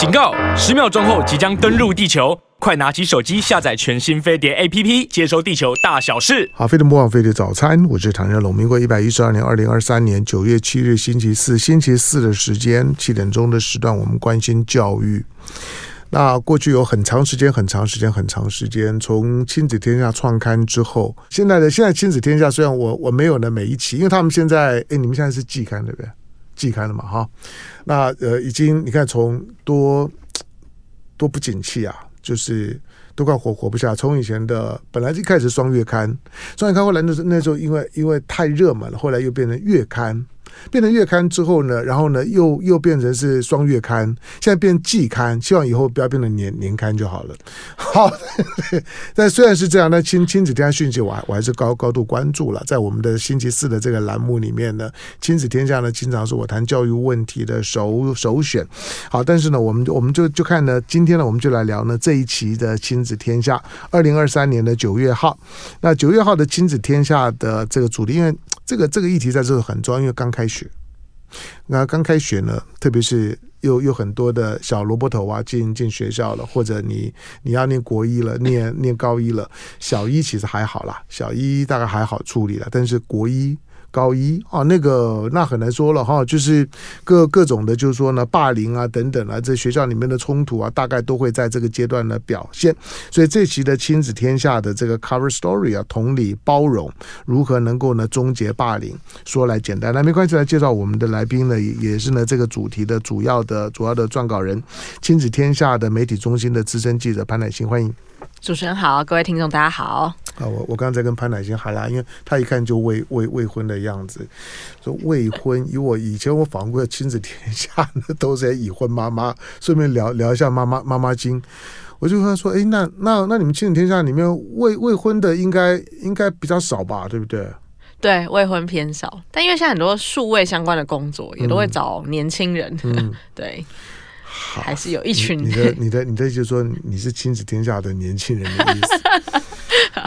警告！十秒钟后即将登陆地球，快拿起手机下载全新飞碟 APP，接收地球大小事。好，飞碟播报，飞碟早餐，我是唐人龙。民国一百一十二年二零二三年九月七日星期四，星期四的时间七点钟的时段，我们关心教育。那过去有很长时间、很长时间、很长时间，从亲子天下创刊之后，现在的现在亲子天下虽然我我没有了每一期，因为他们现在哎，你们现在是季刊对不对？季刊了嘛哈？那呃，已经你看从多多不景气啊，就是都快活活不下。从以前的本来一开始双月刊，双月刊后来那时那时候因为因为太热门了，后来又变成月刊。变成月刊之后呢，然后呢，又又变成是双月刊，现在变季刊，希望以后不要变成年年刊就好了。好，但虽然是这样，那亲亲子天下讯息我还我还是高高度关注了。在我们的星期四的这个栏目里面呢，亲子天下呢，经常是我谈教育问题的首首选。好，但是呢，我们我们就就看呢，今天呢，我们就来聊呢这一期的亲子天下，二零二三年的九月号。那九月号的亲子天下的这个主题，因为。这个这个议题在这里很重要，因为刚开学，那刚开学呢，特别是有有很多的小萝卜头啊进进学校了，或者你你要念国一了，念念高一了，小一其实还好啦，小一大概还好处理了，但是国一。高一啊，那个那很难说了哈，就是各各种的，就是说呢，霸凌啊等等啊，这学校里面的冲突啊，大概都会在这个阶段呢表现。所以这期的亲子天下的这个 cover story 啊，同理包容，如何能够呢终结霸凌？说来简单，那没关系，来介绍我们的来宾呢，也是呢这个主题的主要的主要的撰稿人，亲子天下的媒体中心的资深记者潘乃馨，欢迎。主持人好，各位听众大家好。啊，我我刚才跟潘乃馨喊啦，因为他一看就未未未婚的样子，说未婚。以我以前我访问过亲子天下，那都是已婚妈妈。顺便聊聊一下妈妈妈妈经，我就跟他说，哎，那那那你们亲子天下里面未未婚的应该应该比较少吧，对不对？对，未婚偏少，但因为现在很多数位相关的工作也都会找年轻人，嗯、对。还是有一群你，你的 你的你的意思就是说你是亲子天下的年轻人的意思，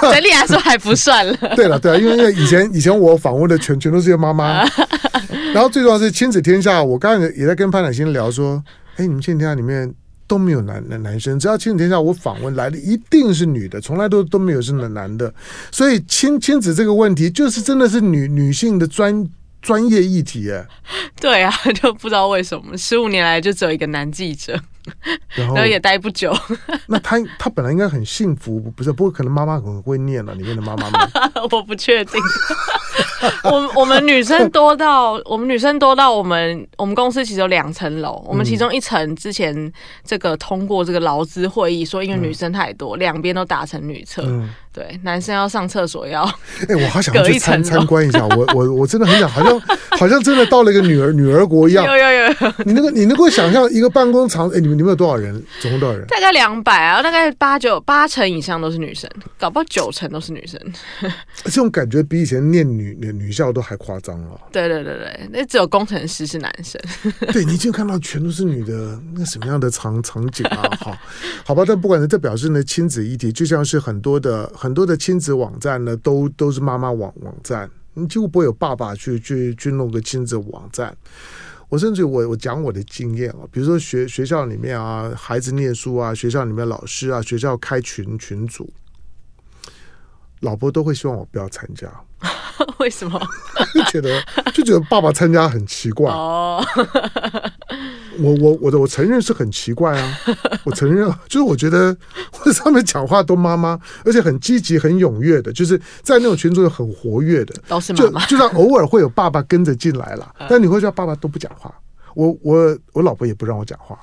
整体来说还不算了。对了对了，因为以前以前我访问的全全都是些妈妈，然后最重要是亲子天下，我刚才也在跟潘乃馨聊说，哎，你们亲子天下里面都没有男男男生，只要亲子天下我访问来的一定是女的，从来都都没有是男男的，所以亲亲子这个问题就是真的是女女性的专。专业议题哎，对啊，就不知道为什么十五年来就只有一个男记者。然后，也待不久。那他他本来应该很幸福，不是？不过可能妈妈很会念了，里面的妈妈们。我不确定。我我们女生多到我们女生多到我们我们公司其实有两层楼，我们其中一层之前这个通过这个劳资会议说，因为女生太多，两边都打成女厕。嗯、对，男生要上厕所要。哎、欸，我好想去参参观一下，我我我真的很想，好像 好像真的到了一个女儿女儿国一样。有有有。你那个你能够想象一个办公场？哎、欸，你们。你们有多少人？总共多少人？大概两百啊，大概八九八成以上都是女生，搞不好九成都是女生。这种感觉比以前念女女校都还夸张了！对对对对，那只有工程师是男生。对，你就看到全都是女的，那什么样的场场景啊？好，好吧，但不管是这表示呢，亲子议题就像是很多的很多的亲子网站呢，都都是妈妈网网站，你几乎不会有爸爸去去去弄个亲子网站。我甚至我我讲我的经验啊，比如说学学校里面啊，孩子念书啊，学校里面老师啊，学校开群群组，老婆都会希望我不要参加。为什么？就觉得就觉得爸爸参加很奇怪。哦，我我我的我承认是很奇怪啊，我承认就是我觉得我上面讲话都妈妈，而且很积极很踊跃的，就是在那种群组很活跃的，都是妈妈。就就算偶尔会有爸爸跟着进来了，但你会叫爸爸都不讲话，我我我老婆也不让我讲话。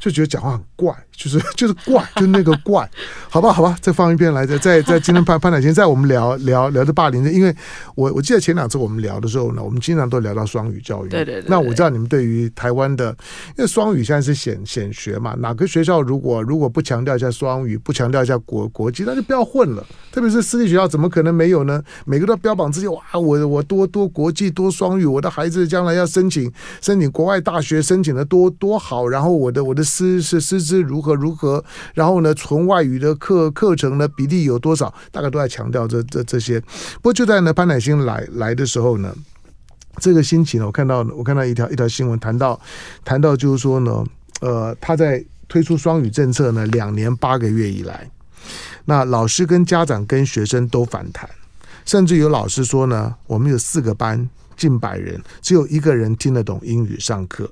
就觉得讲话很怪，就是 就是怪，就那个怪，好吧，好吧，再放一遍来，再再在今天潘 潘乃馨在我们聊聊聊的霸凌的，因为我我记得前两次我们聊的时候呢，我们经常都聊到双语教育。对对对。那我知道你们对于台湾的，因为双语现在是显显学嘛，哪个学校如果如果不强调一下双语，不强调一下国国际，那就不要混了。特别是私立学校，怎么可能没有呢？每个都标榜自己哇，我我多多国际多双语，我的孩子将来要申请申请国外大学，申请的多多好，然后我的我的。师是师资如何如何，然后呢，纯外语的课课程呢比例有多少？大概都在强调这这这些。不过就在呢潘乃馨来来的时候呢，这个星期呢，我看到我看到一条一条新闻谈到谈到就是说呢，呃，他在推出双语政策呢两年八个月以来，那老师跟家长跟学生都反弹，甚至有老师说呢，我们有四个班近百人，只有一个人听得懂英语上课。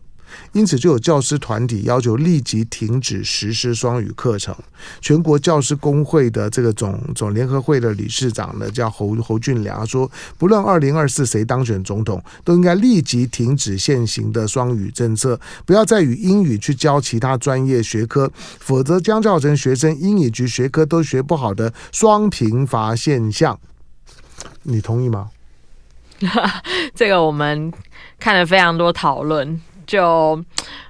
因此，就有教师团体要求立即停止实施双语课程。全国教师工会的这个总总联合会的理事长呢，叫侯侯俊良说，不论二零二四谁当选总统，都应该立即停止现行的双语政策，不要再与英语去教其他专业学科，否则将造成学生英语及学科都学不好的双贫乏现象。你同意吗？这个我们看了非常多讨论。就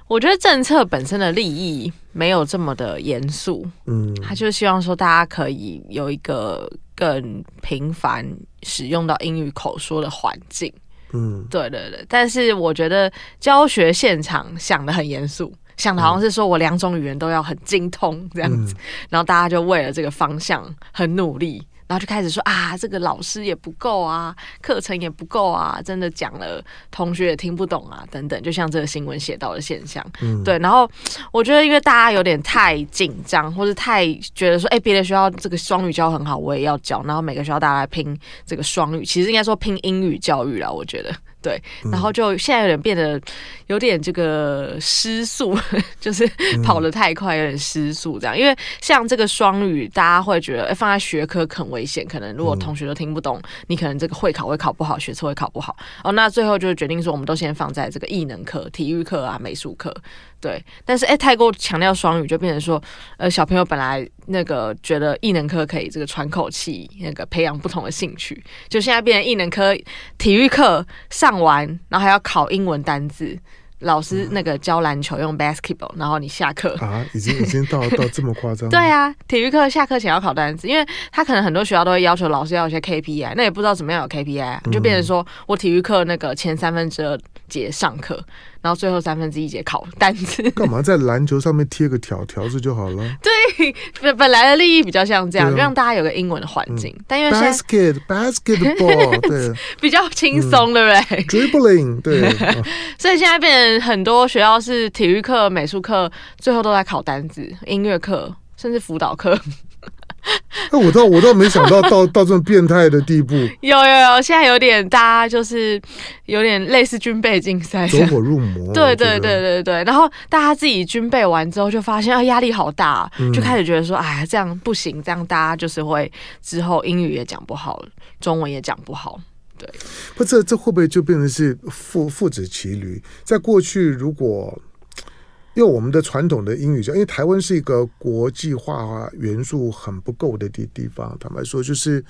我觉得政策本身的利益没有这么的严肃，嗯，他就希望说大家可以有一个更频繁使用到英语口说的环境，嗯，对对对。但是我觉得教学现场想的很严肃，想的好像是说我两种语言都要很精通这样子，然后大家就为了这个方向很努力。然后就开始说啊，这个老师也不够啊，课程也不够啊，真的讲了，同学也听不懂啊，等等，就像这个新闻写到的现象，嗯，对。然后我觉得，因为大家有点太紧张，或者太觉得说，哎，别的学校这个双语教很好，我也要教，然后每个学校大家来拼这个双语，其实应该说拼英语教育啦，我觉得。对，然后就现在有点变得有点这个失速，就是跑得太快，有点失速这样。因为像这个双语，大家会觉得，哎，放在学科很危险，可能如果同学都听不懂，你可能这个会考会考不好，学测会考不好。哦，那最后就决定说，我们都先放在这个艺能课、体育课啊、美术课。对，但是哎，太过强调双语，就变成说，呃，小朋友本来那个觉得艺能科可以这个喘口气，那个培养不同的兴趣，就现在变成艺能科体育课上完，然后还要考英文单字，老师那个教篮球用 basketball，然后你下课啊，已经已经到到这么夸张？对啊，体育课下课前要考单字，因为他可能很多学校都会要求老师要有些 KPI，那也不知道怎么样有 KPI，就变成说我体育课那个前三分之二节上课。然后最后三分之一节考单词，干嘛在篮球上面贴个条条子就好了？对，本本来的利益比较像这样，啊、让大家有个英文的环境。嗯、但因为 basket basketball 对，比较轻松，对不对？dribbling 对，所以现在变成很多学校是体育课、美术课，最后都在考单字，音乐课甚至辅导课。那 我倒我倒没想到到到这么变态的地步。有有有，现在有点大家就是有点类似军备竞赛，走火入魔。对对对对对，然后大家自己军备完之后，就发现啊压力好大，就开始觉得说，哎，这样不行，这样大家就是会之后英语也讲不好，中文也讲不好。对，不，这这会不会就变成是父父子骑驴？在过去如果。因为我们的传统的英语教，因为台湾是一个国际化元素很不够的地地方，坦白说，就是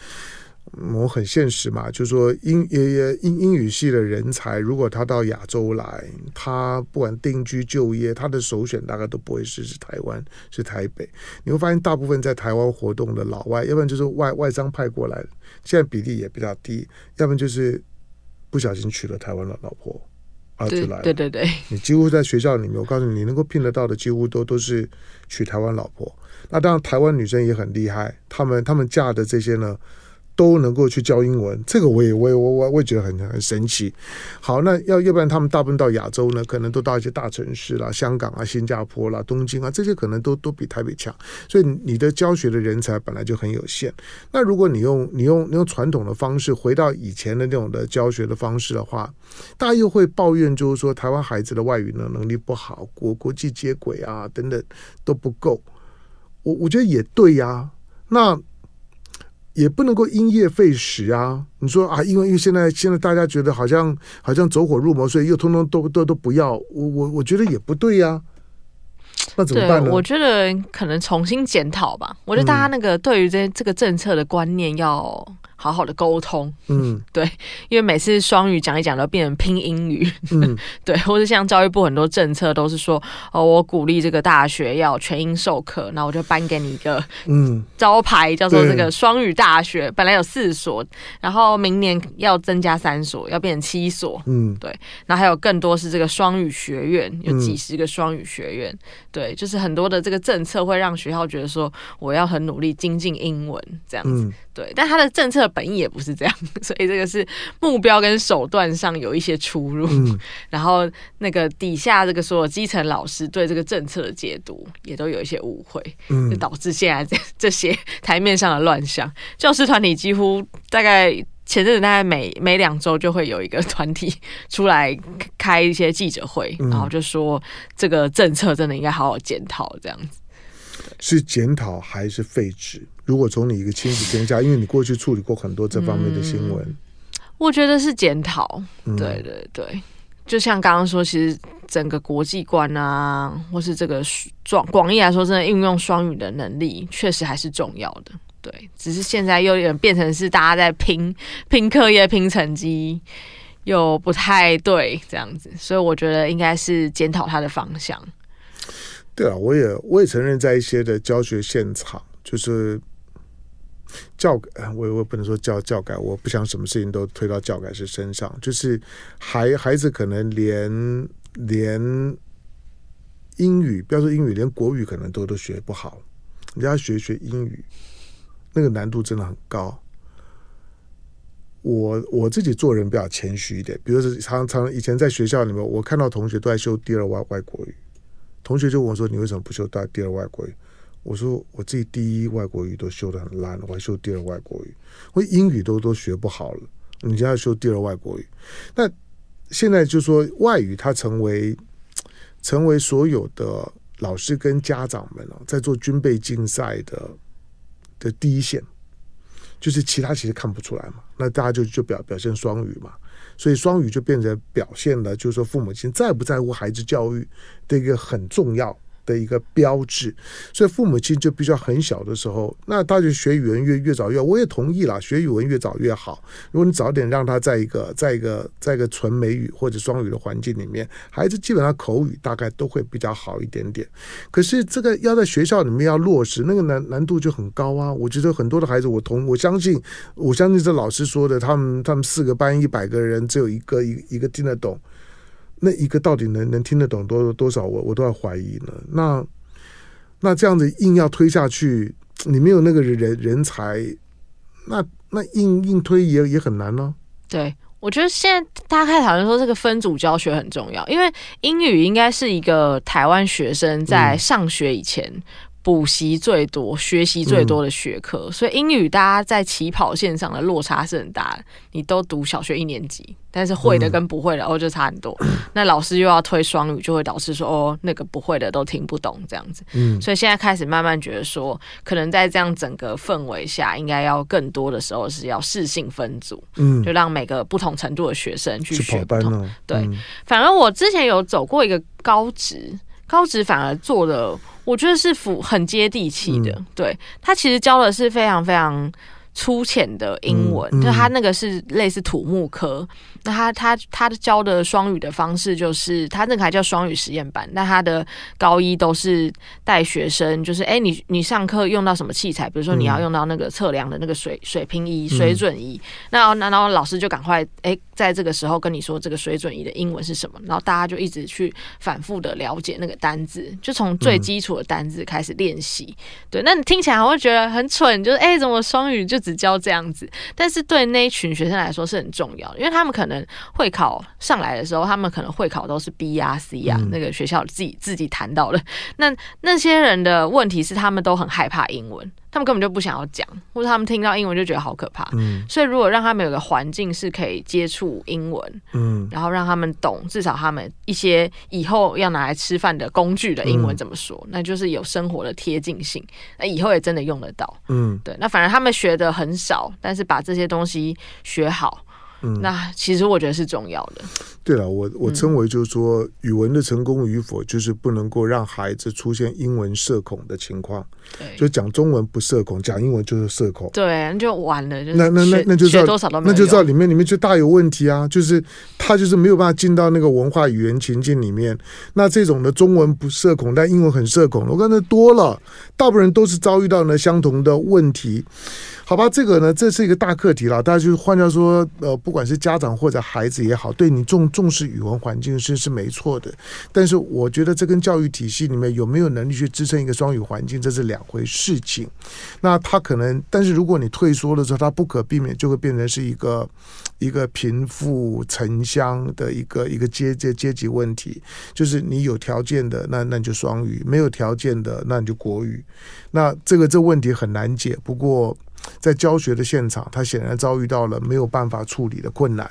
我很现实嘛，就是说英呃英英语系的人才，如果他到亚洲来，他不管定居就业，他的首选大概都不会是是台湾，是台北。你会发现，大部分在台湾活动的老外，要不然就是外外商派过来，现在比例也比较低，要不然就是不小心娶了台湾的老婆。啊，就来了。对对对，你几乎在学校里面，我告诉你，你能够聘得到的几乎都都是娶台湾老婆。那当然，台湾女生也很厉害，她们她们嫁的这些呢。都能够去教英文，这个我也我也我我我也觉得很很神奇。好，那要要不然他们大部分到亚洲呢，可能都到一些大城市啦，香港啊、新加坡啦、东京啊，这些可能都都比台北强。所以你的教学的人才本来就很有限。那如果你用你用你用传统的方式回到以前的那种的教学的方式的话，大家又会抱怨，就是说台湾孩子的外语呢能力不好，国国际接轨啊等等都不够。我我觉得也对呀、那。也不能够因噎废食啊！你说啊，因为因为现在现在大家觉得好像好像走火入魔，所以又通通都都都不要。我我我觉得也不对呀、那怎么办呢？我觉得可能重新检讨吧。我觉得大家那个对于这这个政策的观念要。好好的沟通，嗯，对，因为每次双语讲一讲都变成拼英语，嗯，对，或者像教育部很多政策都是说，哦，我鼓励这个大学要全英授课，那我就颁给你一个嗯。招牌，叫做这个双语大学，本来有四所，然后明年要增加三所，要变成七所，嗯，对，然后还有更多是这个双语学院，有几十个双语学院，对，就是很多的这个政策会让学校觉得说，我要很努力精进英文这样子。对，但他的政策本意也不是这样，所以这个是目标跟手段上有一些出入。嗯、然后那个底下这个所有基层老师对这个政策的解读也都有一些误会，嗯、就导致现在这 这些台面上的乱象。教师团体几乎大概前阵子大概每每两周就会有一个团体出来开一些记者会，嗯、然后就说这个政策真的应该好好检讨，这样子。是检讨还是废止？如果从你一个亲子天下，因为你过去处理过很多这方面的新闻，嗯、我觉得是检讨。对对对，就像刚刚说，其实整个国际观啊，或是这个广广义来说，真的运用双语的能力，确实还是重要的。对，只是现在又有点变成是大家在拼 拼课业、拼成绩，又不太对这样子，所以我觉得应该是检讨它的方向。对啊，我也我也承认，在一些的教学现场，就是教改，我我不能说教教改，我不想什么事情都推到教改师身上。就是孩孩子可能连连英语，不要说英语，连国语可能都都学不好，你要学学英语，那个难度真的很高。我我自己做人比较谦虚一点，比如说常常以前在学校里面，我看到同学都在修第二外外国语。同学就问我说：“你为什么不修第二外国语？”我说：“我自己第一外国语都修得很烂，我还修第二外国语，我英语都都学不好了，你就要修第二外国语？那现在就说外语它成为成为所有的老师跟家长们在做军备竞赛的的第一线，就是其他其实看不出来嘛，那大家就就表表现双语嘛。”所以双语就变成表现了，就是说父母亲在不在乎孩子教育的一个很重要的一个标志，所以父母亲就必须要很小的时候，那他就学语文越越早越好，我也同意了，学语文越早越好。如果你早点让他在一个在一个在一个纯美语或者双语的环境里面，孩子基本上口语大概都会比较好一点点。可是这个要在学校里面要落实，那个难难度就很高啊。我觉得很多的孩子，我同我相信，我相信这老师说的，他们他们四个班一百个人，只有一个一一个听得懂。那一个到底能能听得懂多多少？我我都要怀疑呢。那那这样子硬要推下去，你没有那个人人才，那那硬硬推也也很难呢。对，我觉得现在大家开始讨论说这个分组教学很重要，因为英语应该是一个台湾学生在上学以前。嗯补习最多、学习最多的学科，嗯、所以英语大家在起跑线上的落差是很大的。你都读小学一年级，但是会的跟不会的哦就差很多。嗯、那老师又要推双语，就会导致说哦那个不会的都听不懂这样子。嗯，所以现在开始慢慢觉得说，可能在这样整个氛围下，应该要更多的时候是要适性分组，嗯，就让每个不同程度的学生去学不同。哦、对，嗯、反而我之前有走过一个高职。高职反而做的，我觉得是符很接地气的。嗯、对，他其实教的是非常非常粗浅的英文，嗯嗯、就他那个是类似土木科。那他他他教的双语的方式就是，他那个还叫双语实验班。那他的高一都是带学生，就是哎、欸，你你上课用到什么器材？比如说你要用到那个测量的那个水水平仪、水准仪。那那然后老师就赶快哎、欸，在这个时候跟你说这个水准仪的英文是什么？然后大家就一直去反复的了解那个单字，就从最基础的单字开始练习。对，那你听起来会觉得很蠢，就是哎、欸，怎么双语就只教这样子？但是对那一群学生来说是很重要的，因为他们可能。会考上来的时候，他们可能会考都是 B 呀、C 呀，那个学校自己自己谈到的。那那些人的问题是，他们都很害怕英文，他们根本就不想要讲，或者他们听到英文就觉得好可怕。嗯，所以如果让他们有个环境是可以接触英文，嗯，然后让他们懂，至少他们一些以后要拿来吃饭的工具的英文怎么说，那就是有生活的贴近性，那以后也真的用得到。嗯，对。那反而他们学的很少，但是把这些东西学好。嗯，那其实我觉得是重要的。对了，我我称为就是说，语文的成功与否，就是不能够让孩子出现英文社恐的情况。对，就讲中文不社恐，讲英文就是社恐。对，那就完了。那那那那就知道多少都没有，那就知道里面里面就大有问题啊！就是他就是没有办法进到那个文化语言情境里面。那这种的中文不社恐，但英文很社恐，我刚才多了，大部分人都是遭遇到呢相同的问题。好吧，这个呢，这是一个大课题了。大家就是换句话说，呃，不管是家长或者孩子也好，对你重重视语文环境是是没错的。但是我觉得这跟教育体系里面有没有能力去支撑一个双语环境，这是两回事情。那他可能，但是如果你退缩了之后，他不可避免就会变成是一个一个贫富城乡的一个一个阶阶阶级问题。就是你有条件的，那那就双语；没有条件的，那你就国语。那这个这问题很难解。不过。在教学的现场，他显然遭遇到了没有办法处理的困难。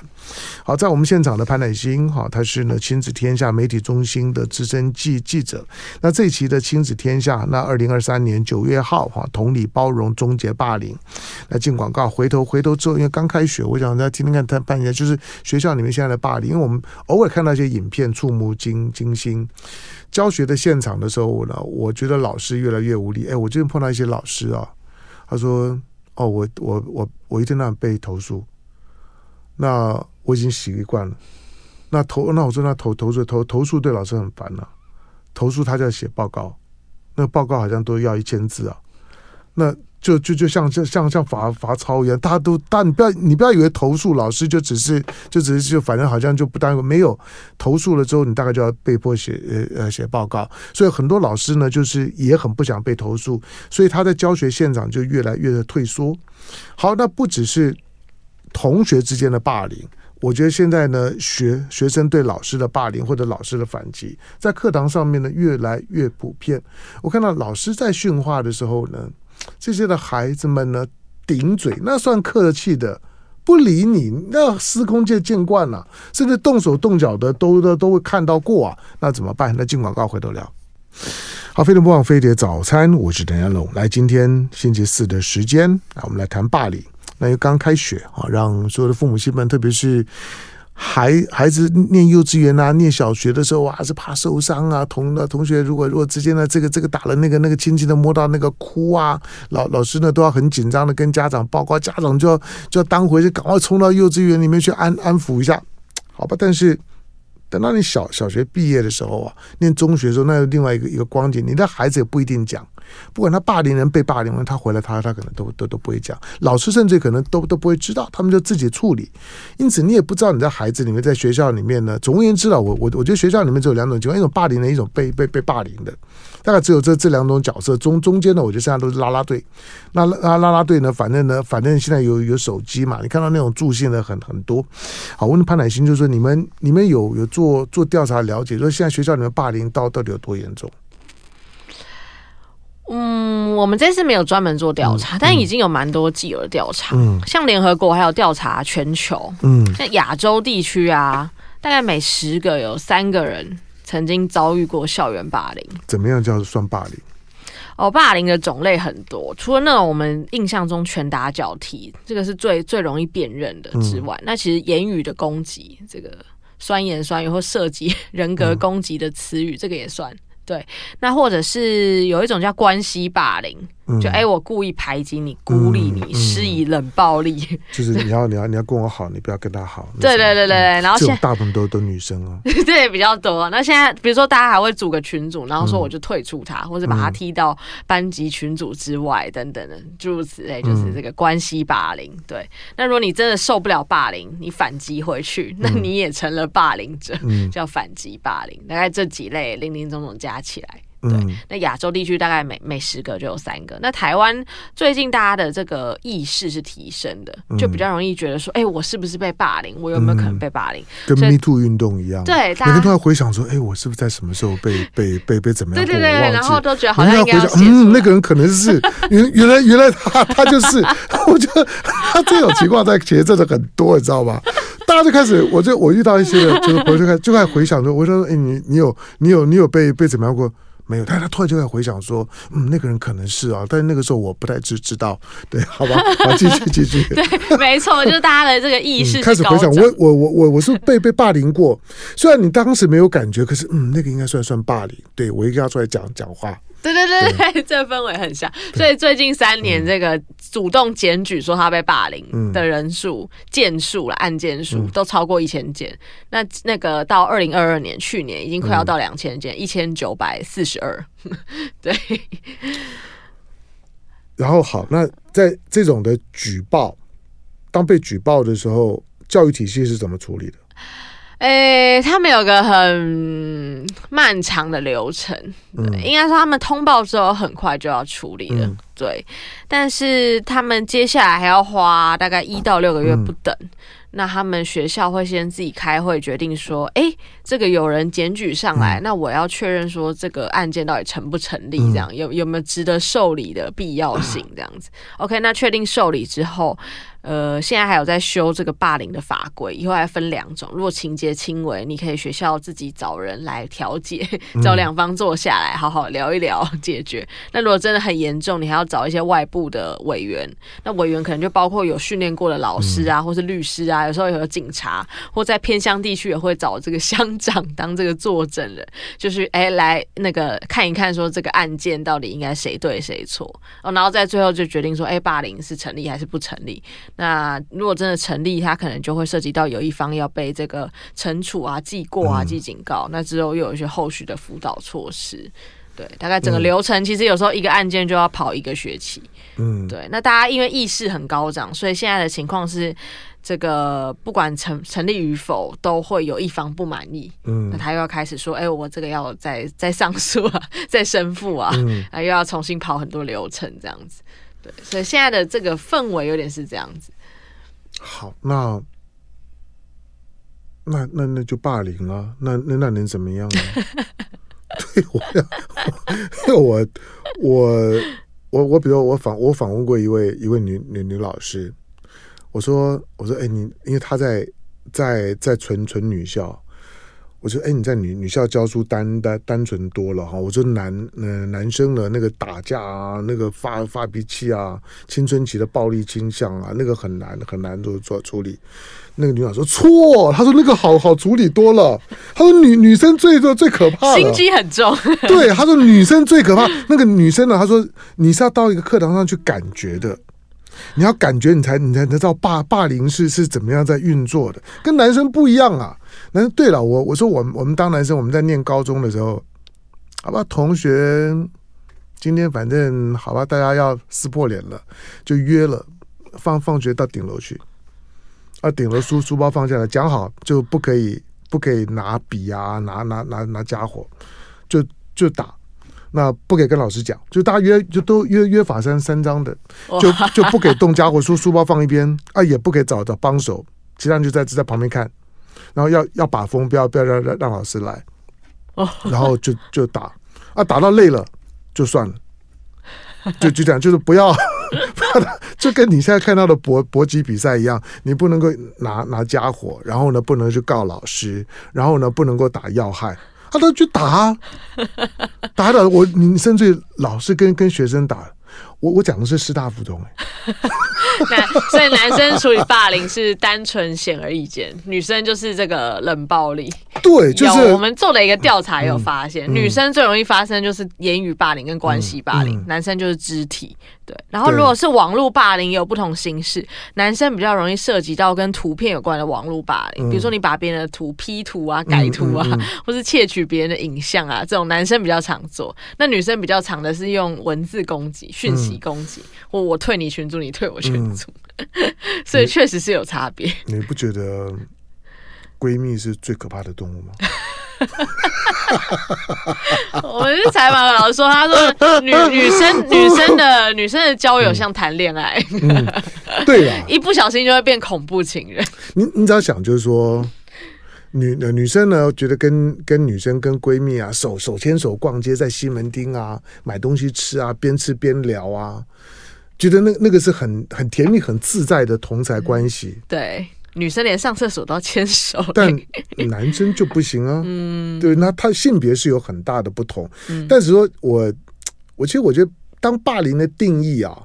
好，在我们现场的潘乃馨，哈，他是呢亲子天下媒体中心的资深记记者。那这一期的亲子天下，那二零二三年九月号，哈，同理包容，终结霸凌。那进广告，回头回头之后，因为刚开学，我想大家听听看，他办一下，就是学校里面现在的霸凌，因为我们偶尔看到一些影片，触目惊惊心。教学的现场的时候呢，我觉得老师越来越无力。哎，我最近碰到一些老师啊，他说。哦，我我我我一天到晚被投诉，那我已经习惯了。那投那我说那投投诉投投诉对老师很烦了，投诉他就要写报告，那报告好像都要一千字啊，那。就就就像像像像罚罚抄一样，大家都但你不要你不要以为投诉老师就只是就只是就反正好像就不耽误没有投诉了之后，你大概就要被迫写呃呃写报告。所以很多老师呢，就是也很不想被投诉，所以他在教学现场就越来越的退缩。好，那不只是同学之间的霸凌，我觉得现在呢，学学生对老师的霸凌或者老师的反击，在课堂上面呢越来越普遍。我看到老师在训话的时候呢。这些的孩子们呢，顶嘴那算客气的，不理你那司空见见惯了，甚至动手动脚的都都都会看到过啊，那怎么办？那进广告回头聊。好，飞碟不忘飞碟早餐，我是邓家龙。来，今天星期四的时间，来我们来谈霸凌。那又刚开学啊，让所有的父母亲们，特别是。孩孩子念幼稚园啊，念小学的时候啊，是怕受伤啊。同的同学如果如果之间呢，这个这个打了那个那个，轻轻的摸到那个哭啊，老老师呢都要很紧张的跟家长报告，家长就要就要当回去赶快冲到幼稚园里面去安安抚一下，好吧？但是等到你小小学毕业的时候啊，念中学的时候，那有另外一个一个光景，你的孩子也不一定讲。不管他霸凌人被霸凌人，他回来他他可能都都都不会讲，老师甚至可能都都不会知道，他们就自己处理。因此你也不知道你在孩子里面，在学校里面呢。总而言之啊，我我我觉得学校里面只有两种情况：一种霸凌的，一种被被被霸凌的。大概只有这这两种角色。中中间呢，我觉得现在都是拉拉队。那拉拉拉队呢，反正呢，反正现在有有手机嘛，你看到那种助兴的很很多。好，问潘乃馨就是说，你们你们有有做做调查了解，说现在学校里面霸凌到到底有多严重？嗯，我们这次没有专门做调查，嗯、但已经有蛮多既有的调查。嗯，像联合国还有调查全球，嗯，像亚洲地区啊，大概每十个有三个人曾经遭遇过校园霸凌。怎么样叫做算霸凌？哦，霸凌的种类很多，除了那种我们印象中拳打脚踢，这个是最最容易辨认的之外，嗯、那其实言语的攻击，这个酸言酸语或涉及人格攻击的词语，嗯、这个也算。对，那或者是有一种叫关系霸凌。就哎，我故意排挤你，孤立你，施以冷暴力，就是你要 你要你要跟我好，你不要跟他好。对对对对，然后现在大部分都都女生哦，对比较多。那现在比如说大家还会组个群组，然后说我就退出他，或者把他踢到班级群组之外等等的，诸如此类，就是这个关系霸凌。对，那如果你真的受不了霸凌，你反击回去，那你也成了霸凌者，叫反击霸凌。大概这几类零零总总加起来。对，那亚洲地区大概每每十个就有三个。那台湾最近大家的这个意识是提升的，就比较容易觉得说，哎，我是不是被霸凌？我有没有可能被霸凌？跟 Me Too 运动一样，对，每个人都在回想说，哎，我是不是在什么时候被 被被被怎么样？对对对，然后都觉得好像应该要嗯，那个人可能是原原来原来他他就是，我觉得他这种情况在其实真的很多，你知道吗？大家就开始，我就我遇到一些，就是我就开就开始回想说，我说，哎，你你有你有你有被被怎么样过？没有，但他突然就在回想说，嗯，那个人可能是啊，但是那个时候我不太知知道，对，好吧，好，继续继续，对，没错，就是大家的这个意识、嗯、开始回想，我我我我我是被被霸凌过，虽然你当时没有感觉，可是嗯，那个应该算算霸凌，对，我一定要出来讲讲话。对对对对，对 这氛围很像。所以最近三年，这个主动检举说他被霸凌的人数、件数了，案件数都超过一千件。那那个到二零二二年，去年已经快要到两千件，一千九百四十二。对。然后好，那在这种的举报，当被举报的时候，教育体系是怎么处理的？诶，他们有个很漫长的流程，嗯、应该说他们通报之后很快就要处理了，嗯、对。但是他们接下来还要花大概一到六个月不等。嗯那他们学校会先自己开会决定说，哎，这个有人检举上来，嗯、那我要确认说这个案件到底成不成立，这样、嗯、有有没有值得受理的必要性，这样子。OK，那确定受理之后。呃，现在还有在修这个霸凌的法规，以后还分两种。如果情节轻微，你可以学校自己找人来调解，找两方坐下来好好聊一聊解决。那如果真的很严重，你还要找一些外部的委员。那委员可能就包括有训练过的老师啊，或是律师啊，有时候有警察，或在偏乡地区也会找这个乡长当这个作证人，就是哎来那个看一看说这个案件到底应该谁对谁错哦，然后在最后就决定说，哎，霸凌是成立还是不成立？那如果真的成立，他可能就会涉及到有一方要被这个惩处啊、记过啊、记警告。嗯、那之后又有一些后续的辅导措施。对，大概整个流程其实有时候一个案件就要跑一个学期。嗯，对。那大家因为意识很高涨，所以现在的情况是，这个不管成成立与否，都会有一方不满意。嗯，那他又要开始说：“哎、欸，我这个要再再上诉啊，再申复啊，嗯、啊，又要重新跑很多流程，这样子。”对，所以现在的这个氛围有点是这样子。好，那那那那就霸凌了，那那那能怎么样呢？对，我要，我我我我，比如我访我访问过一位一位女女女老师，我说我说哎、你，因为她在在在纯纯女校。我说：“哎，你在女女校教书单单单纯多了哈。”我说男：“男呃男生的那个打架啊，那个发发脾气啊，青春期的暴力倾向啊，那个很难很难做做处理。”那个女老师说：“错，她说那个好好处理多了。她说女女生最最最可怕，心机很重。对，她说女生最可怕。那个女生呢，她说你是要到一个课堂上去感觉的。”你要感觉，你才你才知道霸霸凌是是怎么样在运作的，跟男生不一样啊。但是对了，我我说我们我们当男生，我们在念高中的时候，好吧，同学，今天反正好吧，大家要撕破脸了，就约了放放学到顶楼去，啊，顶楼书书包放下来，讲好就不可以不可以拿笔啊，拿拿拿拿家伙，就就打。那不给跟老师讲，就大家约就都约约法三三章的，就就不给动家伙，书书包放一边啊，也不给找找帮手，其他人就在就在旁边看，然后要要把风，不要不要让让让老师来，然后就就打啊，打到累了就算了，就就这样，就是 不要，就跟你现在看到的搏搏击比赛一样，你不能够拿拿家伙，然后呢不能去告老师，然后呢不能够打要害。他都去打，打打我，你甚至老师跟跟学生打。我我讲的是师大附中 哎，所以男生处理霸凌是单纯显而易见，女生就是这个冷暴力。对，就是我们做了一个调查，也有发现，女生最容易发生就是言语霸凌跟关系霸凌，男生就是肢体。对，然后如果是网络霸凌，也有不同形式，男生比较容易涉及到跟图片有关的网络霸凌，比如说你把别人的图 P 图啊、改图啊，或是窃取别人的影像啊，这种男生比较常做。那女生比较常的是用文字攻击。讯息攻击，或我退你群组，你退我群组，嗯、所以确实是有差别。你不觉得闺蜜是最可怕的动物吗？我们是采访老师说，他说女女生女生的女生的交友像谈恋爱，嗯嗯、对啊，一不小心就会变恐怖情人。你你只要想，就是说。女女生呢，觉得跟跟女生跟闺蜜啊，手手牵手逛街，在西门町啊买东西吃啊，边吃边聊啊，觉得那那个是很很甜蜜、很自在的同侪关系。嗯。对，女生连上厕所都要牵手，但 男生就不行啊。嗯，对，那他性别是有很大的不同。嗯，但是说我我其实我觉得，当霸凌的定义啊，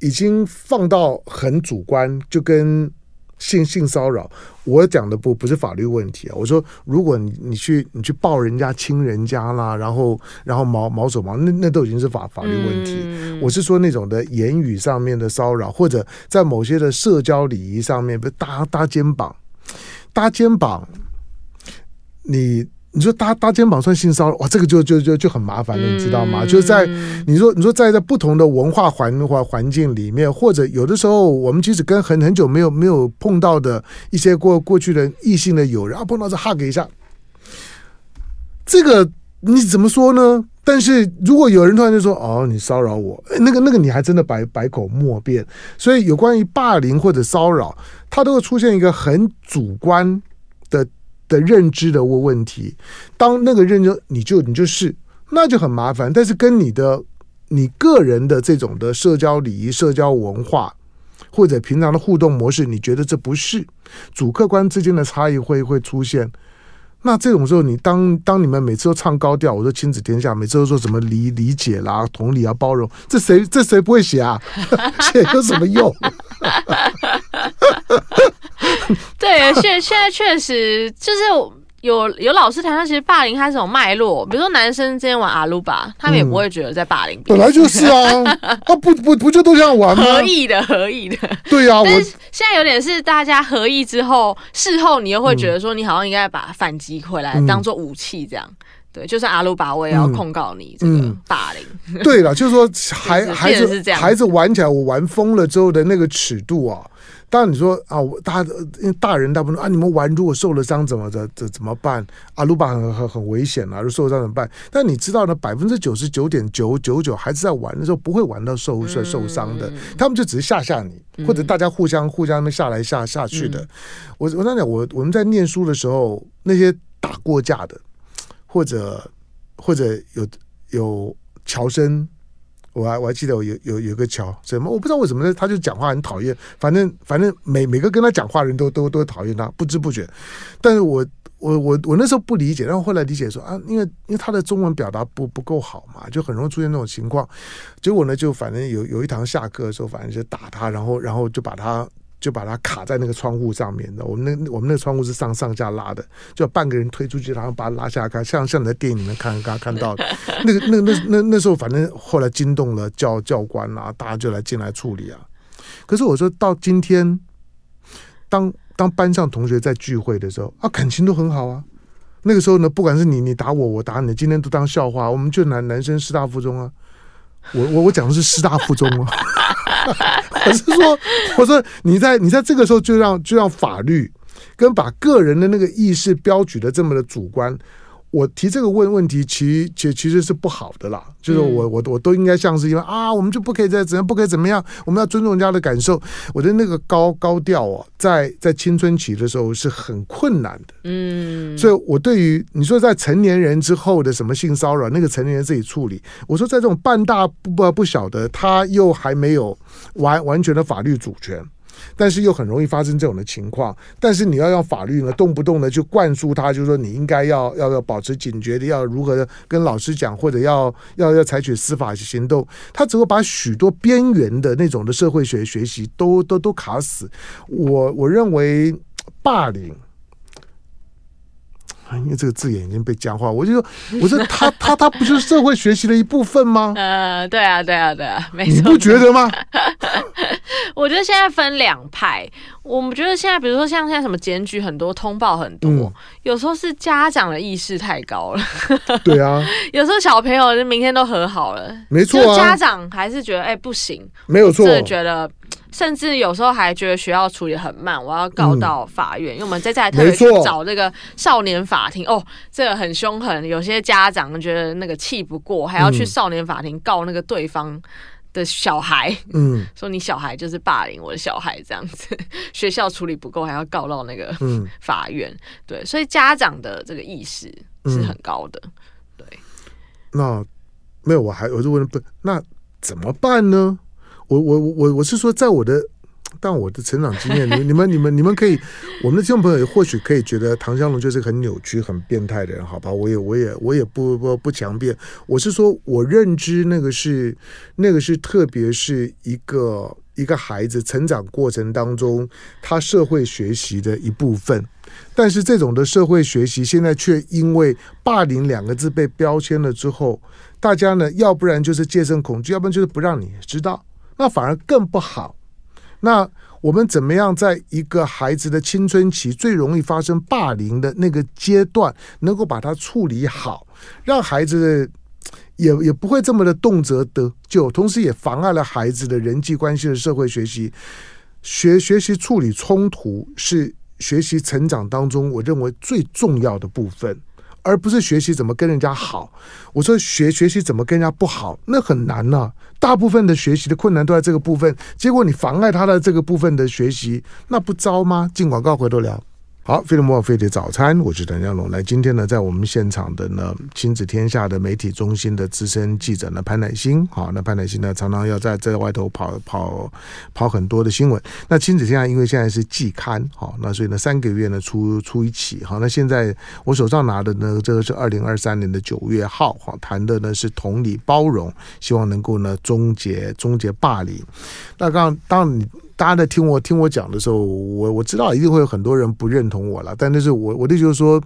已经放到很主观，就跟。性性骚扰，我讲的不不是法律问题啊。我说，如果你你去你去抱人家亲人家啦，然后然后毛毛手毛，那那都已经是法法律问题。嗯、我是说那种的言语上面的骚扰，或者在某些的社交礼仪上面，比如搭搭肩膀，搭肩膀，你你说搭搭肩膀算性骚扰，哇，这个就就就就很麻烦了，你知道吗？嗯、就是在你说你说在在不同的文化环环环境里面，或者有的时候我们即使跟很很久没有没有碰到的一些过过去的异性的友人啊，碰到这 hug 一下，这个你怎么说呢？但是如果有人突然就说哦，你骚扰我，那个那个你还真的百百口莫辩。所以有关于霸凌或者骚扰，它都会出现一个很主观的的认知的问问题。当那个认知你就你就是，那就很麻烦。但是跟你的你个人的这种的社交礼仪、社交文化或者平常的互动模式，你觉得这不是主客观之间的差异会会出现。那这种时候，你当当你们每次都唱高调，我说亲子天下，每次都说什么理理解啦、同理啊、包容，这谁这谁不会写啊？写有什么用？对，现现在确实就是。有有老师谈到，其实霸凌它是种脉络，比如说男生之间玩阿鲁巴，他们也不会觉得在霸凌。本来就是啊，啊不不不就都这样玩吗？合意的合意的。对呀、啊，我现在有点是大家合意之后，事后你又会觉得说，你好像应该把反击回来，当做武器这样。对，就算阿鲁巴，我也要控告你这个霸凌。嗯、对了，就是说 孩孩子孩子玩起来，我玩疯了之后的那个尺度啊。当然你说啊，我大因为大人大部分啊，你们玩如果受了伤怎么的怎怎么办？啊鲁巴很很很危险啊，如果受了伤怎么办？但你知道呢，百分之九十九点九九九孩子在玩的时候不会玩到受受受伤的，他们就只是吓吓你，或者大家互相互相的下来下下去的。我我跟你讲，我我们在念书的时候，那些打过架的，或者或者有有乔生。我还我还记得我有有有个桥什么我不知道为什么，他就讲话很讨厌，反正反正每每个跟他讲话的人都都都讨厌他，不知不觉。但是我我我我那时候不理解，然后后来理解说啊，因为因为他的中文表达不不够好嘛，就很容易出现这种情况。结果呢，就反正有有一堂下课的时候，反正就打他，然后然后就把他。就把它卡在那个窗户上面的，我们那我们那个窗户是上上下拉的，就半个人推出去，然后把它拉下来看，像像你在电影里面看刚刚看到的，那个那那那那时候，反正后来惊动了教教官啊，大家就来进来处理啊。可是我说到今天，当当班上同学在聚会的时候啊，感情都很好啊。那个时候呢，不管是你你打我，我打你，今天都当笑话。我们就男男生师大附中啊，我我我讲的是师大附中啊。我是说，我说你在你在这个时候就让就让法律跟把个人的那个意识标举的这么的主观。我提这个问问题，其其其实是不好的啦。就是我我我都应该像是因为啊，我们就不可以再怎样，不可以怎么样，我们要尊重人家的感受。我的那个高高调啊，在在青春期的时候是很困难的。嗯，所以我对于你说在成年人之后的什么性骚扰，那个成年人自己处理。我说在这种半大不不不晓得，他又还没有完完全的法律主权。但是又很容易发生这种的情况，但是你要用法律呢，动不动的就灌输他，就是说你应该要要要保持警觉的，要如何跟老师讲，或者要要要采取司法行动，他只会把许多边缘的那种的社会学学习都都都卡死。我我认为霸凌。因为这个字眼已经被僵化，我就说，我说他他他不就是社会学习的一部分吗？呃，对啊，对啊，对啊，没错。你不觉得吗？我觉得现在分两派。我们觉得现在，比如说像现在什么检举很多，通报很多，嗯、有时候是家长的意识太高了。对啊，有时候小朋友就明天都和好了，没错、啊。家长还是觉得哎、欸、不行，没有错。觉得，甚至有时候还觉得学校处理很慢，我要告到法院。嗯、因为我们在这里特别去找这个少年法庭，哦，这个很凶狠。有些家长觉得那个气不过，还要去少年法庭告那个对方。的小孩，嗯，说你小孩就是霸凌我的小孩这样子，学校处理不够，还要告到那个 法院，嗯、对，所以家长的这个意识是很高的，嗯、对。那没有，我还我就问不，那怎么办呢？我我我我是说，在我的。但我的成长经验，你 你们你们你们可以，我们的听众朋友或许可以觉得唐湘龙就是很扭曲、很变态的人，好吧？我也我也我也不不不强辩。我是说，我认知那个是那个是特别是一个一个孩子成长过程当中他社会学习的一部分。但是这种的社会学习现在却因为霸凌两个字被标签了之后，大家呢，要不然就是戒慎恐惧，要不然就是不让你知道，那反而更不好。那我们怎么样在一个孩子的青春期最容易发生霸凌的那个阶段，能够把它处理好，让孩子也也不会这么的动辄得咎，同时也妨碍了孩子的人际关系的社会学习。学学习处理冲突是学习成长当中我认为最重要的部分。而不是学习怎么跟人家好，我说学学习怎么跟人家不好，那很难呢、大部分的学习的困难都在这个部分，结果你妨碍他的这个部分的学习，那不糟吗？进广告回头聊。好，飞碟联播网飞碟早餐，我是谭家龙。来，今天呢，在我们现场的呢，亲子天下的媒体中心的资深记者呢，潘乃馨。好，那潘乃馨呢，常常要在在外头跑跑跑很多的新闻。那亲子天下因为现在是季刊，好，那所以呢，三个月呢出出一期。好，那现在我手上拿的呢，这个是二零二三年的九月号，好，谈的呢是同理包容，希望能够呢终结终结霸凌。那刚当你。大家在听我听我讲的时候，我我知道一定会有很多人不认同我了，但那是我我的就是说，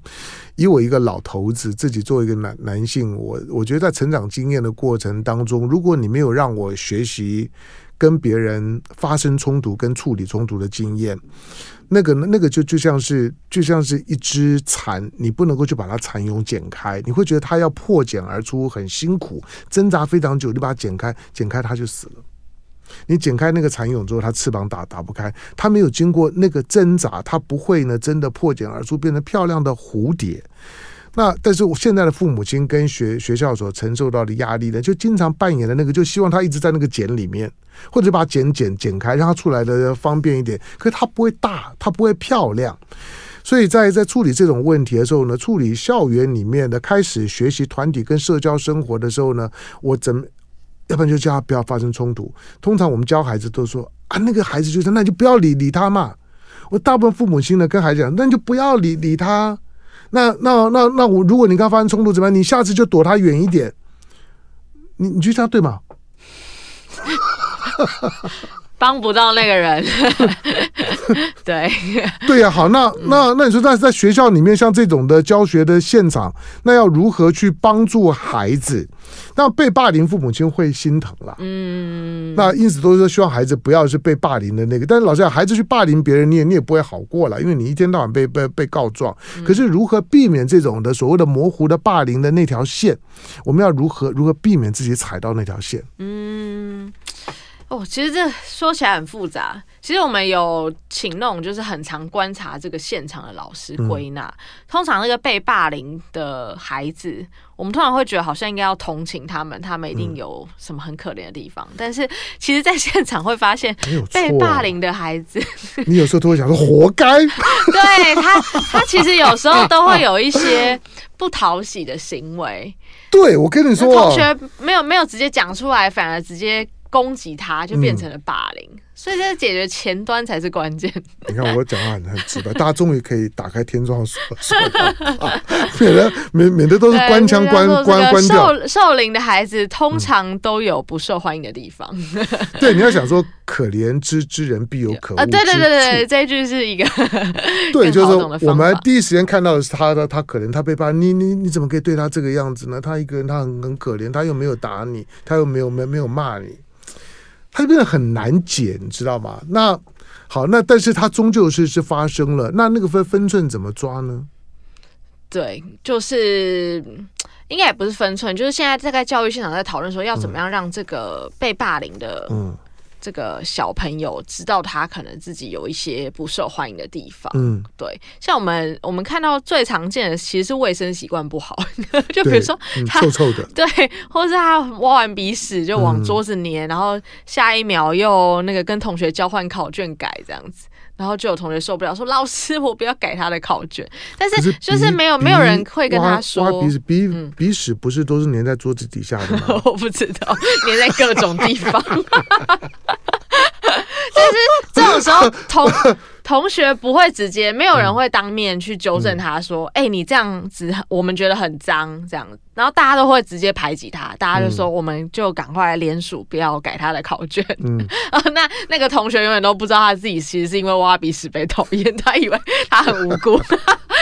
以我一个老头子自己作为一个男男性，我我觉得在成长经验的过程当中，如果你没有让我学习跟别人发生冲突跟处理冲突的经验，那个那个就就像是就像是一只蚕，你不能够去把它蚕蛹剪开，你会觉得它要破茧而出很辛苦，挣扎非常久，你把它剪开，剪开它就死了。你剪开那个蚕蛹之后，它翅膀打打不开，它没有经过那个挣扎，它不会呢真的破茧而出，变成漂亮的蝴蝶。那但是我现在的父母亲跟学学校所承受到的压力呢，就经常扮演的那个，就希望他一直在那个茧里面，或者把剪剪剪开，让它出来的方便一点。可是它不会大，它不会漂亮。所以在在处理这种问题的时候呢，处理校园里面的开始学习团体跟社交生活的时候呢，我怎么？要不然就叫他不要发生冲突。通常我们教孩子都说啊，那个孩子就是，那就不要理理他嘛。我大部分父母亲呢跟孩子讲，那就不要理理他。那那那那我，如果你跟他发生冲突怎么办？你下次就躲他远一点。你你觉得这样对吗？帮不到那个人，对对呀、啊，好，那那那你说在在学校里面像这种的教学的现场，那要如何去帮助孩子？那被霸凌父母亲会心疼啦，嗯，那因此都是说希望孩子不要是被霸凌的那个。但是老实讲，孩子去霸凌别人，你也你也不会好过了，因为你一天到晚被被被告状。可是如何避免这种的所谓的模糊的霸凌的那条线？我们要如何如何避免自己踩到那条线？嗯。哦，其实这说起来很复杂。其实我们有请那种就是很常观察这个现场的老师归纳。嗯、通常那个被霸凌的孩子，我们通常会觉得好像应该要同情他们，他们一定有什么很可怜的地方。嗯、但是其实，在现场会发现，被霸凌的孩子，你有时候都会想说活该。对他，他其实有时候都会有一些不讨喜的行为。对，我跟你说，同学没有没有直接讲出来，反而直接。攻击他，就变成了霸凌，嗯、所以这解决前端才是关键。你看我讲话很很直白，大家终于可以打开天窗说说话，免得免免得都是官腔关关关掉。受受凌的孩子通常都有不受欢迎的地方。嗯、对，你要想说可怜之之人必有 可恶之处。对对对对，这一句是一个对，就是我们第一时间看到的是他的，他可怜，他被霸，你你你怎么可以对他这个样子呢？他一个人，他很很可怜，他又没有打你，他又没有没没有骂你。他就变得很难解，你知道吗？那好，那但是它终究是是发生了，那那个分分寸怎么抓呢？对，就是应该也不是分寸，就是现在在在教育现场在讨论说要怎么样让这个被霸凌的，嗯。这个小朋友知道他可能自己有一些不受欢迎的地方，嗯，对，像我们我们看到最常见的其实是卫生习惯不好，就比如说他、嗯、臭臭的，对，或者是他挖完鼻屎就往桌子粘，嗯、然后下一秒又那个跟同学交换考卷改这样子。然后就有同学受不了，说：“老师，我不要改他的考卷。”但是就是没有没有人会跟他说。挖鼻屎鼻鼻屎不是都是粘在桌子底下的吗？我不知道，粘在各种地方。但是这种时候同同学不会直接，没有人会当面去纠正他说：“哎、嗯欸，你这样子，我们觉得很脏。”这样，然后大家都会直接排挤他，大家就说：“我们就赶快来联署，不要改他的考卷。”嗯，那那个同学永远都不知道他自己其实是因为挖鼻屎被讨厌，他以为他很无辜。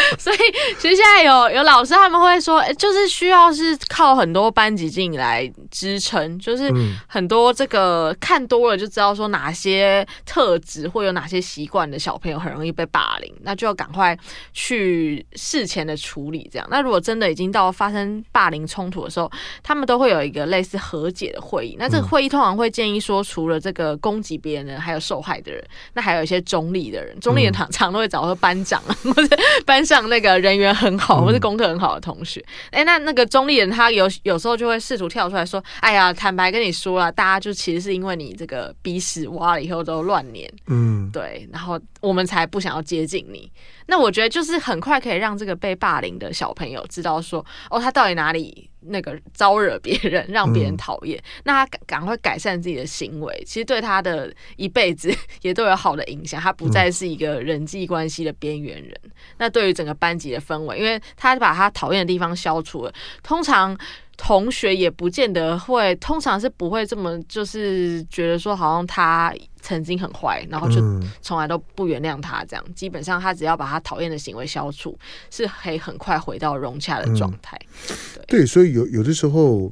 所以其实现在有有老师他们会说，就是需要是靠很多班级经营来支撑，就是很多这个看多了就知道说哪些特质或有哪些习惯的小朋友很容易被霸凌，那就要赶快去事前的处理。这样，那如果真的已经到发生霸凌冲突的时候，他们都会有一个类似和解的会议。那这个会议通常会建议说，除了这个攻击别人的，还有受害的人，那还有一些中立的人，中立的常常都会找说班长啊，或者班上那个人缘很好或是功课很好的同学。哎，那那个中立人他有有时候就会试图跳出来说：“哎呀，坦白跟你说了，大家就其实是因为你这个鼻屎挖了以后都乱粘，嗯，对，然后我们才不想要接近你。”那我觉得就是很快可以让这个被霸凌的小朋友知道说，哦，他到底哪里那个招惹别人，让别人讨厌，嗯、那他赶赶快改善自己的行为，其实对他的一辈子也都有好的影响。他不再是一个人际关系的边缘人。嗯、那对于整个班级的氛围，因为他把他讨厌的地方消除了，通常。同学也不见得会，通常是不会这么，就是觉得说好像他曾经很坏，然后就从来都不原谅他这样。嗯、基本上他只要把他讨厌的行为消除，是可以很快回到融洽的状态。嗯、对，对，所以有有的时候，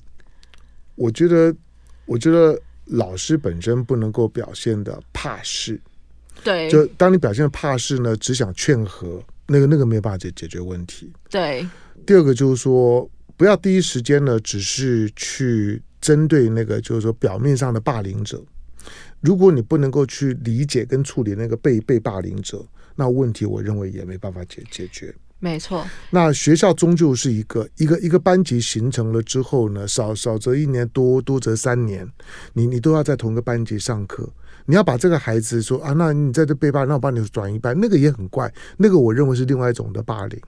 我觉得，我觉得老师本身不能够表现的怕事。对，就当你表现的怕事呢，只想劝和，那个那个没有办法解解决问题。对，第二个就是说。不要第一时间呢，只是去针对那个，就是说表面上的霸凌者。如果你不能够去理解跟处理那个被被霸凌者，那问题我认为也没办法解解决。没错。那学校终究是一个一个一个班级形成了之后呢，少少则一年，多多则三年，你你都要在同一个班级上课。你要把这个孩子说啊，那你在这被霸凌，那我帮你转一班，那个也很怪。那个我认为是另外一种的霸凌。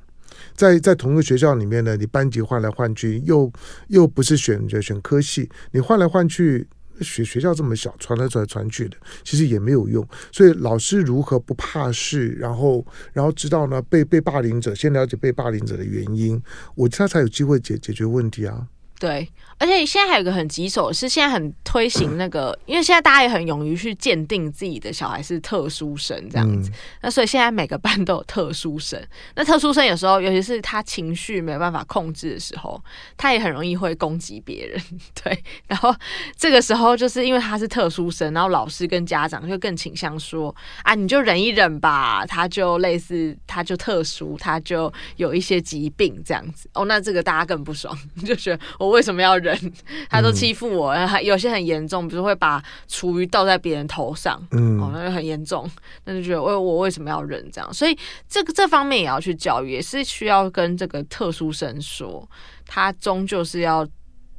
在在同一个学校里面呢，你班级换来换去，又又不是选选科系，你换来换去，学学校这么小，传来传来传去的，其实也没有用。所以老师如何不怕事，然后然后知道呢，被被霸凌者先了解被霸凌者的原因，我他才有机会解解决问题啊。对。而且现在还有一个很棘手的是，现在很推行那个，因为现在大家也很勇于去鉴定自己的小孩是特殊生这样子，那所以现在每个班都有特殊生。那特殊生有时候，尤其是他情绪没有办法控制的时候，他也很容易会攻击别人。对，然后这个时候就是因为他是特殊生，然后老师跟家长就更倾向说啊，你就忍一忍吧，他就类似他就特殊，他就有一些疾病这样子。哦，那这个大家更不爽，就觉得我为什么要忍？人他都欺负我，还有些很严重，比如会把厨余倒在别人头上，嗯，哦，那就很严重，那就觉得我我为什么要忍这样？所以这个这方面也要去教育，也是需要跟这个特殊生说，他终究是要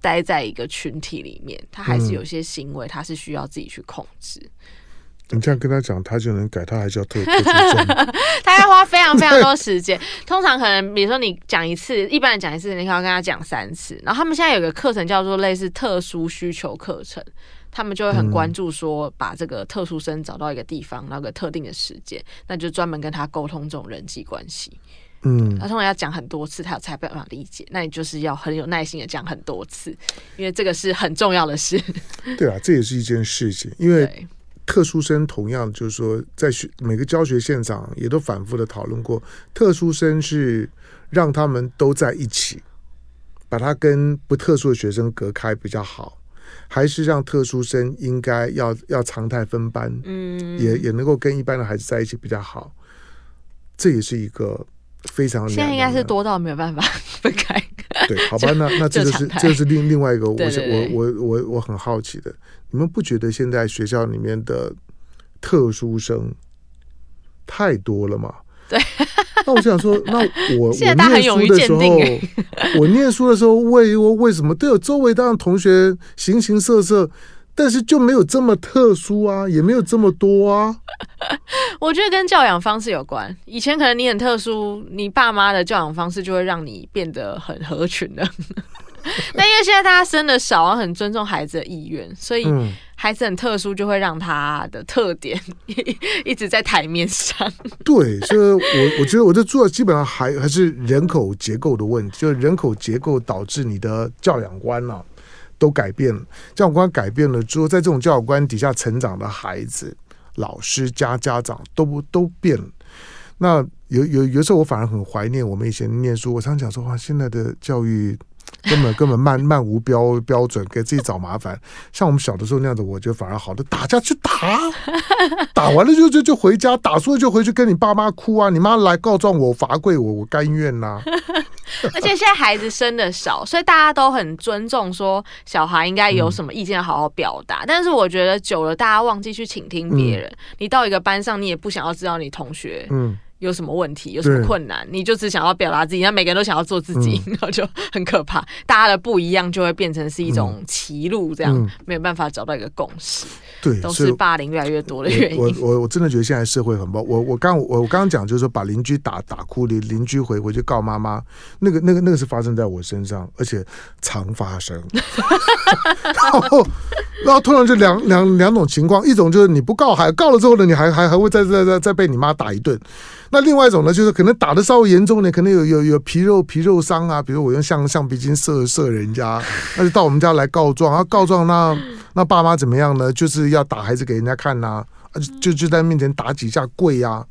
待在一个群体里面，他还是有些行为，他是需要自己去控制。你这样跟他讲，他就能改，他还是要特特殊，他要花非常非常多时间。通常可能，比如说你讲一次，一般人讲一次，你可能要跟他讲三次。然后他们现在有个课程叫做类似特殊需求课程，他们就会很关注说，把这个特殊生找到一个地方，那个特定的时间，那就专门跟他沟通这种人际关系。嗯，他通常要讲很多次，他才有办法理解。那你就是要很有耐心的讲很多次，因为这个是很重要的事。对啊，这也是一件事情，因为。特殊生同样就是说，在学每个教学现场也都反复的讨论过，特殊生是让他们都在一起，把他跟不特殊的学生隔开比较好，还是让特殊生应该要要常态分班，嗯，也也能够跟一般的孩子在一起比较好，这也是一个非常现在应该是多到没有办法分开。对，好吧，那那这就是 这是另另外一个，我我我我我很好奇的，你们不觉得现在学校里面的特殊生太多了吗？对，那我想说，那我 我念书的时候，我念书的时候，为我为什么都有周围当同学形形色色？但是就没有这么特殊啊，也没有这么多啊。我觉得跟教养方式有关。以前可能你很特殊，你爸妈的教养方式就会让你变得很合群的。但因为现在大家生的少，然后很尊重孩子的意愿，所以孩子很特殊，就会让他的特点一直在台面上。对，所以我我觉得我这做的基本上还还是人口结构的问题，就是人口结构导致你的教养观啊。都改变了，教养观改变了之后，在这种教养观底下成长的孩子、老师加家长都不都变了。那有有有时候我反而很怀念我们以前念书。我常讲说哇，现在的教育根本根本漫漫无标标准，给自己找麻烦。像我们小的时候那样子，我觉得反而好的，打架去打，打完了就就就回家，打输了就回去跟你爸妈哭啊，你妈来告状我罚跪我，我甘愿呐、啊。而且现在孩子生的少，所以大家都很尊重说小孩应该有什么意见好好表达。嗯、但是我觉得久了，大家忘记去倾听别人。嗯、你到一个班上，你也不想要知道你同学嗯。有什么问题？有什么困难？你就只想要表达自己，那每个人都想要做自己，然后就很可怕。大家的不一样就会变成是一种歧路，这样没有办法找到一个共识。对，都是霸凌越来越多的原因。我我我真的觉得现在社会很不好。我我刚我我刚刚讲就是说把邻居打打哭，邻邻居回回去告妈妈，那个那个那个是发生在我身上，而且常发生。然后然后突然就两两两种情况，一种就是你不告还告了之后呢，你还还还会再再再再被你妈打一顿。那另外一种呢，就是可能打的稍微严重点，可能有有有皮肉皮肉伤啊，比如我用橡橡皮筋射射人家，那就到我们家来告状啊，告状那那爸妈怎么样呢？就是要打孩子给人家看呐，啊，就就在面前打几下跪呀。啊，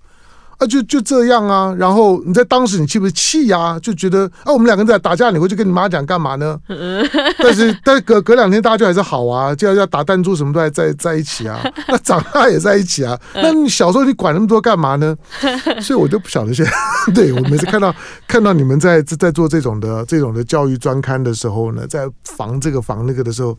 就就这样啊，然后你在当时你气不是气呀？就觉得啊，我们两个人在打架，你回去跟你妈讲干嘛呢？但是但是隔隔两天大家就还是好啊，就要要打弹珠什么都还在在一起啊，那长大也在一起啊。那你小时候你管那么多干嘛呢？所以我就不晓得现在，对我每次看到看到你们在在做这种的这种的教育专刊的时候呢，在防这个防那个的时候。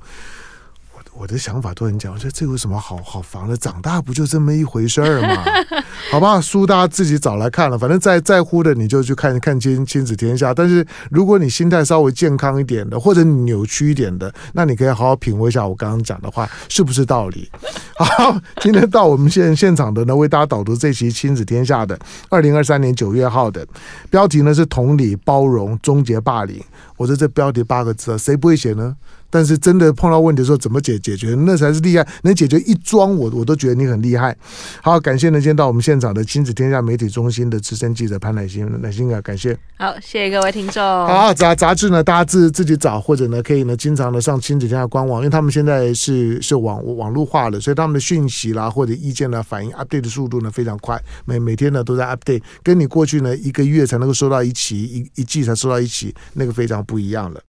我的想法都很讲，我觉得这有什么好好防的？长大不就这么一回事儿吗？好吧，书大家自己找来看了，反正在在乎的你就去看看亲亲子天下。但是如果你心态稍微健康一点的，或者扭曲一点的，那你可以好好品味一下我刚刚讲的话是不是道理。好，今天到我们现现场的呢，为大家导读这期亲子天下的二零二三年九月号的标题呢是同理包容终结霸凌。我说这标题八个字，谁不会写呢？但是真的碰到问题的时候，怎么解解决？那才是厉害，能解决一桩，我我都觉得你很厉害。好，感谢呢，今天到我们现场的亲子天下媒体中心的资深记者潘乃馨，乃馨啊，感谢。好，谢谢各位听众。好，杂杂志呢，大家自自己找，或者呢，可以呢，经常的上亲子天下官网，因为他们现在是是网网络化的，所以他们的讯息啦或者意见呢，反应 update 的速度呢非常快，每每天呢都在 update，跟你过去呢一个月才能够收到一期，一一季才收到一期，那个非常不一样了。